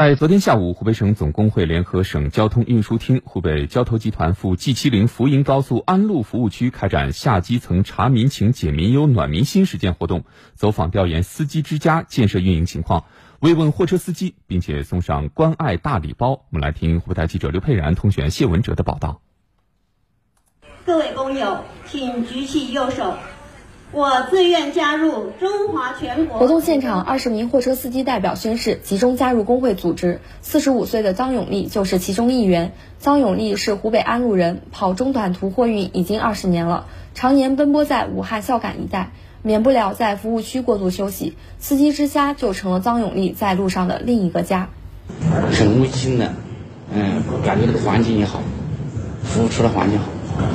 在昨天下午，湖北省总工会联合省交通运输厅、湖北交投集团赴 G70 福银高速安陆服务区开展下基层查民情、解民忧、暖民心实践活动，走访调研司机之家建设运营情况，慰问货车司机，并且送上关爱大礼包。我们来听湖北台记者刘佩然、通讯谢文哲的报道。各位工友，请举起右手。我自愿加入中华全国。活动现场，二十名货车司机代表宣誓集中加入工会组织。四十五岁的张永利就是其中一员。张永利是湖北安陆人，跑中短途货运已经二十年了，常年奔波在武汉孝感一带，免不了在服务区过度休息。司机之家就成了张永利在路上的另一个家。很温馨的，嗯，感觉这个环境也好，服务处的环境好，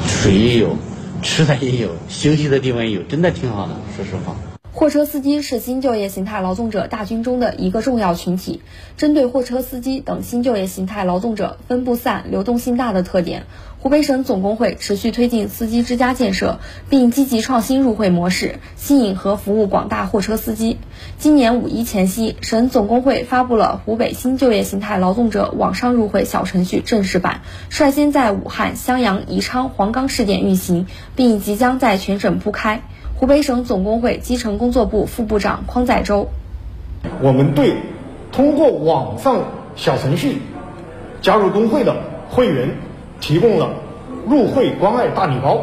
水也有。吃的也有，休息的地方也有，真的挺好的。说实话，货车司机是新就业形态劳动者大军中的一个重要群体。针对货车司机等新就业形态劳动者分布散、流动性大的特点，湖北省总工会持续推进司机之家建设，并积极创新入会模式，吸引和服务广大货车司机。今年五一前夕，省总工会发布了湖北新就业形态劳动者网上入会小程序正式版，率先在武汉、襄阳、宜昌、黄冈试点运行，并即将在全省铺开。湖北省总工会基层工作部副部长匡载洲，我们对通过网上小程序加入工会的会员提供了入会关爱大礼包，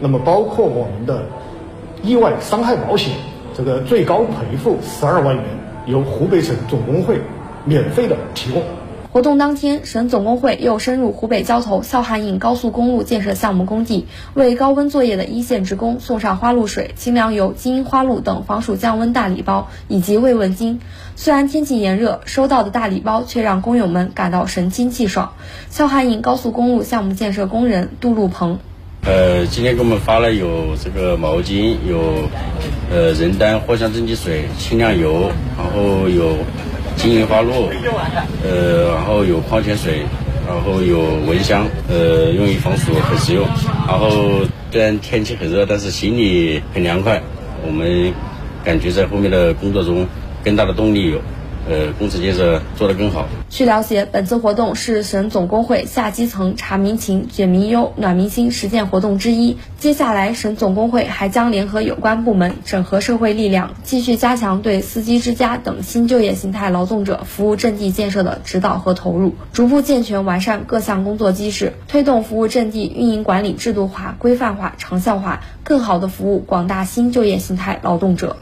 那么包括我们的意外伤害保险。这个最高赔付十二万元，由湖北省总工会免费的提供。活动当天，省总工会又深入湖北交投孝汉印高速公路建设项目工地，为高温作业的一线职工送上花露水、清凉油、金银花露等防暑降温大礼包以及慰问金。虽然天气炎热，收到的大礼包却让工友们感到神清气爽。孝汉印高速公路项目建设工人杜路鹏。呃，今天给我们发了有这个毛巾，有呃人丹藿香正气水、清凉油，然后有金银花露，呃，然后有矿泉水，然后有蚊香，呃，用于防暑，很实用。然后虽然天气很热，但是心里很凉快。我们感觉在后面的工作中，更大的动力有。呃，工程建设做得更好。据了解，本次活动是省总工会下基层查民情、解民忧、暖民心实践活动之一。接下来，省总工会还将联合有关部门，整合社会力量，继续加强对司机之家等新就业形态劳动者服务阵地建设的指导和投入，逐步健全完善各项工作机制，推动服务阵地运营管理制度化、规范化、长效化，更好地服务广大新就业形态劳动者。